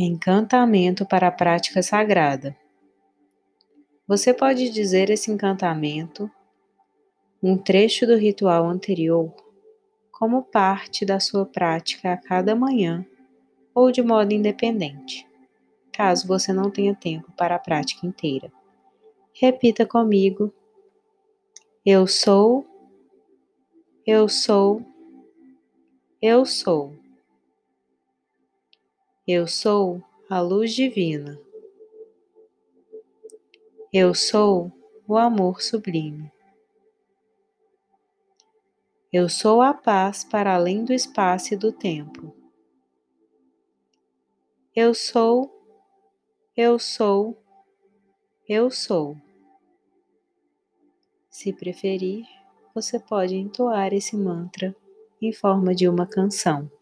Encantamento para a prática sagrada. Você pode dizer esse encantamento, um trecho do ritual anterior, como parte da sua prática a cada manhã ou de modo independente, caso você não tenha tempo para a prática inteira. Repita comigo: Eu sou, eu sou, eu sou. Eu sou a luz divina. Eu sou o amor sublime. Eu sou a paz para além do espaço e do tempo. Eu sou, eu sou, eu sou. Se preferir, você pode entoar esse mantra em forma de uma canção.